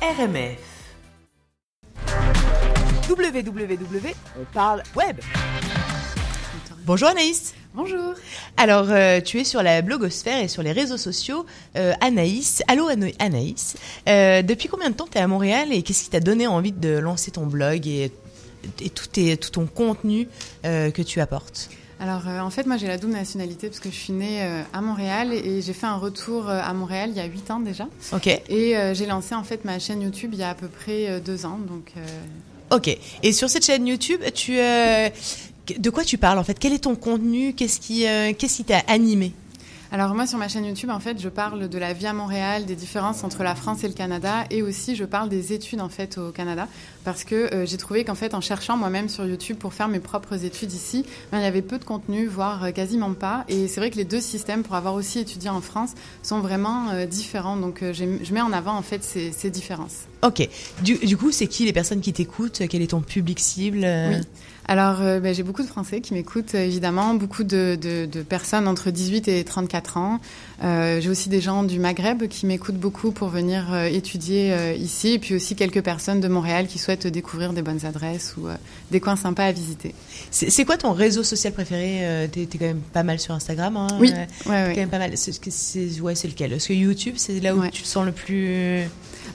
RMF. www, on parle web. Bonjour Anaïs. Bonjour. Alors, euh, tu es sur la blogosphère et sur les réseaux sociaux. Euh, Anaïs, allô Ana- Anaïs. Euh, depuis combien de temps tu es à Montréal et qu'est-ce qui t'a donné envie de lancer ton blog et, et tout, tes- tout ton contenu que tu apportes? Alors euh, en fait moi j'ai la double nationalité parce que je suis née euh, à Montréal et j'ai fait un retour euh, à Montréal il y a 8 ans déjà. Ok, Et j'ai lancé en fait ma chaîne YouTube il y a à peu près euh, deux ans. Donc ok. Et sur cette chaîne YouTube, tu, de quoi tu parles en fait? Quel est ton contenu? Qu'est-ce qui qu'est-ce qui t'a animé? Alors moi sur ma chaîne YouTube en fait je parle de la vie à Montréal, des différences entre la France et le Canada et aussi je parle des études en fait au Canada parce que euh, j'ai trouvé qu'en fait en cherchant moi-même sur YouTube pour faire mes propres études ici, ben, il y avait peu de contenu voire euh, quasiment pas et c'est vrai que les deux systèmes pour avoir aussi étudié en France sont vraiment euh, différents donc je mets en avant en fait ces, ces différences. Ok. Du, du coup, c'est qui les personnes qui t'écoutent? Quel est ton public cible? Oui. Alors, euh, ben, j'ai beaucoup de Français qui m'écoutent, évidemment, beaucoup de, de, de personnes entre 18 et 34 ans. Euh, j'ai aussi des gens du Maghreb qui m'écoutent beaucoup pour venir euh, étudier ici, et puis aussi quelques personnes de Montréal qui souhaitent découvrir des bonnes adresses ou euh, des coins sympas à visiter. C'est quoi ton réseau social préféré? Euh, T'es t'es quand même pas mal sur Instagram. Hein? Oui, ouais, Quand même pas mal. C'est ouais, lequel? Est-ce que YouTube, c'est là où Ouais. tu te sens le plus?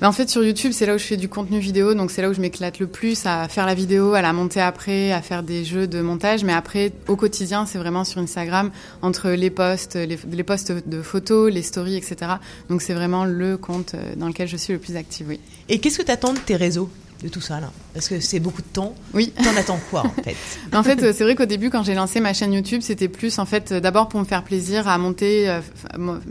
Ben, en fait, sur YouTube, c'est là où je fais du contenu vidéo, donc c'est là où je m'éclate le plus à faire la vidéo, à la monter après, à faire des jeux de montage. Mais après, au quotidien, c'est vraiment sur Instagram, entre les posts, les, les posts de photos, les stories, etc. Donc c'est vraiment le compte euh, dans lequel je suis le plus active, oui. Et qu'est-ce que t'attends de tes réseaux? De tout ça là Parce que c'est beaucoup de temps. Oui. T'en attends quoi en fait? En fait, euh, c'est vrai qu'au début, quand j'ai lancé ma chaîne YouTube, c'était plus en fait euh, d'abord pour me faire plaisir à monter, euh,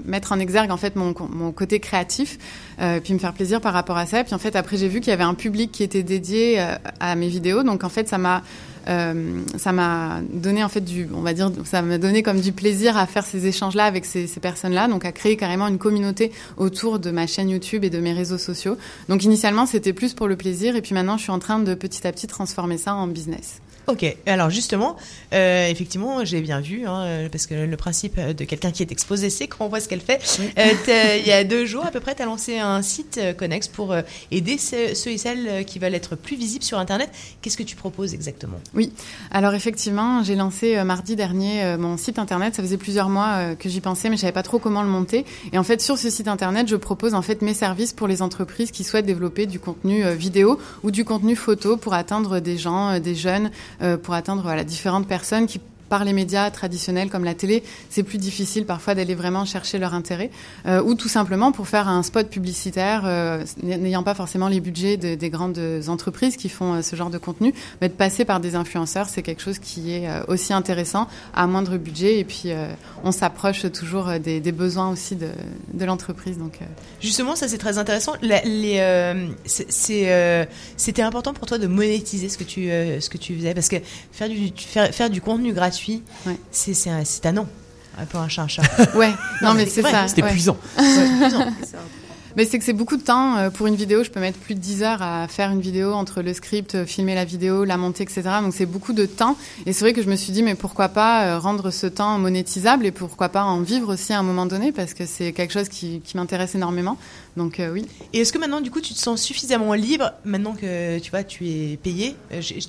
mettre en exergue en fait mon, mon côté créatif, euh, puis me faire plaisir par rapport à ça. Puis en fait, après, j'ai vu qu'il y avait un public qui était dédié euh, à mes vidéos, donc en fait, ça m'a euh, ça m'a donné en fait du, on va dire, ça m'a donné comme du plaisir à faire ces échanges-là avec ces, ces personnes-là, donc à créer carrément une communauté autour de ma chaîne YouTube et de mes réseaux sociaux. Donc initialement, c'était plus pour le plaisir, et puis maintenant, je suis en train de petit à petit transformer ça en business. Ok. Alors justement, euh, effectivement, j'ai bien vu, hein, euh, parce que le principe de quelqu'un qui est exposé, c'est qu'on voit ce qu'elle fait. Euh, Il y a deux jours à peu près, tu as lancé un site euh, Connex pour aider ceux, ceux et celles qui veulent être plus visibles sur Internet. Qu'est-ce que tu proposes exactement? Oui, alors effectivement, j'ai lancé mardi dernier mon site internet. Ça faisait plusieurs mois que j'y pensais, mais je savais pas trop comment le monter. Et en fait, sur ce site internet, je propose en fait mes services pour les entreprises qui souhaitent développer du contenu vidéo ou du contenu photo pour atteindre des gens, des jeunes, pour atteindre voilà différentes personnes qui par les médias traditionnels comme la télé, c'est plus difficile parfois d'aller vraiment chercher leur intérêt, euh, ou tout simplement pour faire un spot publicitaire, euh, n'ayant pas forcément les budgets de- des grandes entreprises qui font euh, ce genre de contenu, mais de passer par des influenceurs, c'est quelque chose qui est aussi intéressant à moindre budget, et puis on s'approche toujours des, besoins aussi de, l'entreprise. Donc, Justement, ça c'est très intéressant. C'était important pour toi de monétiser ce que tu, ce que tu faisais, parce que faire du, faire du contenu gratuit, Ouais. c'est, c'est, un- c'est un non. Un chat, un chat. ouais, non, Non, mais mais c'est c'est ça. Ouais. épuisant. Ouais. Mais c'est que c'est beaucoup de temps. Euh, Pour une vidéo, je peux mettre plus de 10 heures à faire une vidéo entre le script, euh, filmer la vidéo, la monter, etc. Donc c'est beaucoup de temps. Et c'est vrai que je me suis dit, mais pourquoi pas euh, rendre ce temps monétisable et pourquoi pas en vivre aussi à un moment donné parce que c'est quelque chose qui, qui m'intéresse énormément. Donc euh, oui. Et est-ce que maintenant, du coup, tu te sens suffisamment libre, maintenant que tu vois, tu es payé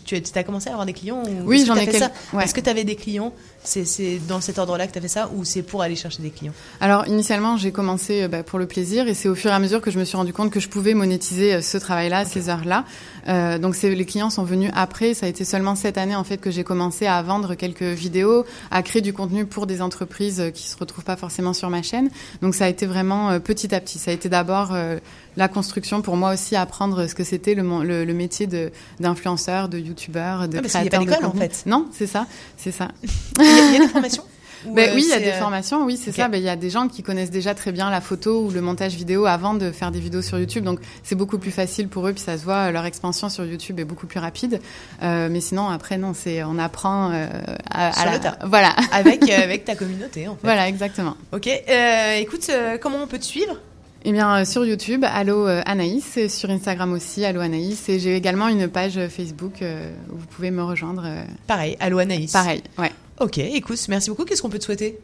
Tu as commencé à avoir des clients ou Oui, j'en ai fait quel- ça ouais. Est-ce que tu avais des clients c'est, dans cet ordre-là que tu as fait ça ou c'est pour aller chercher des clients? Alors initialement, j'ai commencé bah, pour le plaisir et c'est au fur et à mesure que je me suis rendu compte que je pouvais monétiser euh, ce travail-là, ces heures-là. Euh, donc les clients sont venus après. Ça a été seulement cette année en fait que j'ai commencé à vendre quelques vidéos, à créer du contenu pour des entreprises euh, qui se retrouvent pas forcément sur ma chaîne. Donc ça a été vraiment euh, petit à petit. Ça a été d'abord euh, la construction pour moi aussi apprendre ce que c'était le, le, le métier d'influenceur, de youtubeur, de Ah, parce qu'il y a créateur pas de d'école, en fait. Non, c'est ça, c'est ça. Il y, a- il y a des formations? Ben euh, oui, il y a des euh, formations, oui, c'est ok. ça. Ben, il y a des gens qui connaissent déjà très bien la photo ou le montage vidéo avant de faire des vidéos sur YouTube, donc c'est beaucoup plus facile pour eux, puis ça se voit, leur expansion sur YouTube est beaucoup plus rapide. Euh, mais sinon, après, non, c'est on apprend euh, à, Sur à la- le tas. Voilà, avec, avec ta communauté, en fait. voilà, exactement. Ok, euh, écoute, comment on peut te suivre? Eh bien, sur YouTube, Allo Anaïs, et sur Instagram aussi, Allo Anaïs, et j'ai également une page Facebook où vous pouvez me rejoindre. Pareil, allô Anaïs. pareil, ouais. Ok, écoute, merci beaucoup. Qu'est-ce qu'on peut te souhaiter?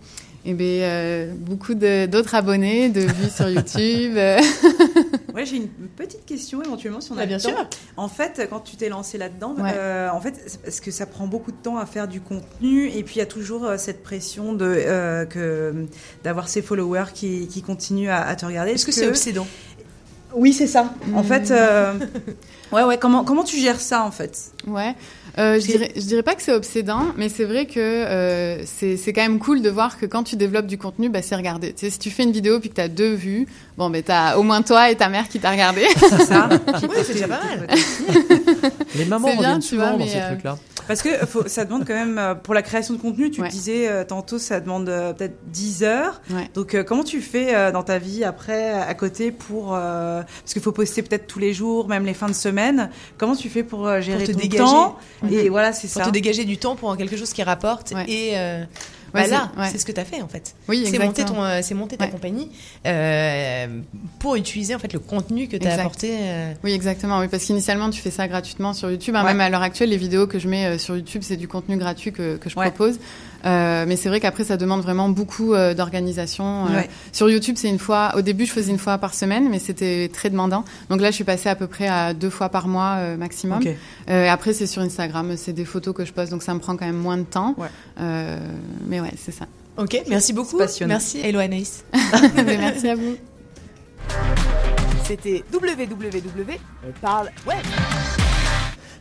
Et bien, euh, beaucoup d'autres abonnés, de vues sur YouTube. Ouais, j'ai une petite question éventuellement si on a Bah, bien le temps. sûr. En fait, quand tu t'es lancé là-dedans, Ouais. euh, en fait, parce que ça prend beaucoup de temps à faire du contenu et puis il y a toujours euh, cette pression de euh, que d'avoir ces followers qui, qui continuent à, à te regarder. Est-ce que c'est obsédant? Oui, c'est ça. En Mm. fait, euh, ouais, ouais. Comment comment tu gères ça en fait? Ouais, euh, je dirais, je dirais pas que c'est obsédant, mais c'est vrai que euh, c'est c'est quand même cool de voir que quand tu développes du contenu, bah, c'est regardé. Tu sais, si tu fais une vidéo puis que tu as deux vues, bon, ben t'as au moins toi et ta mère qui t'a regardé. C'est ça. Oui, c'est déjà pas mal. Les mamans reviennent tu souvent vois, dans mais, ces euh, trucs-là. Parce que faut, ça demande quand même, euh, pour la création de contenu, tu Ouais. le disais euh, tantôt, ça demande euh, peut-être 10 heures. Ouais. Donc euh, comment tu fais euh, dans ta vie après, à côté, pour... euh, parce qu'il faut poster peut-être tous les jours, même les fins de semaine. Comment tu fais pour gérer te ton dégager. temps? Et voilà, c'est Pour ça. te dégager du temps pour quelque chose qui rapporte. Ouais. Et euh, bah là, c'est- ce que tu as fait en fait. Oui, C'est monter, ton, euh, c'est monter ta compagnie euh, pour utiliser en fait le contenu que tu as Exact. apporté. euh, Oui, exactement. Oui, parce qu'initialement, tu fais ça gratuitement sur YouTube. Hein. Même à l'heure actuelle, les vidéos que je mets sur YouTube, c'est du contenu gratuit que, que je propose. Euh, mais c'est vrai qu'après, ça demande vraiment beaucoup euh, d'organisation. Euh, Ouais. Sur YouTube, c'est une fois. Au début, je faisais une fois par semaine, mais c'était très demandant. Donc là, je suis passée à peu près à deux fois par mois maximum. Après, c'est sur Instagram. C'est des photos que je poste, donc ça me prend quand même moins de temps. Ouais. Euh, mais ouais, c'est ça. Ok, merci beaucoup. passionnant. Merci Hello Anaïs. Merci à vous. C'était www. On parle web.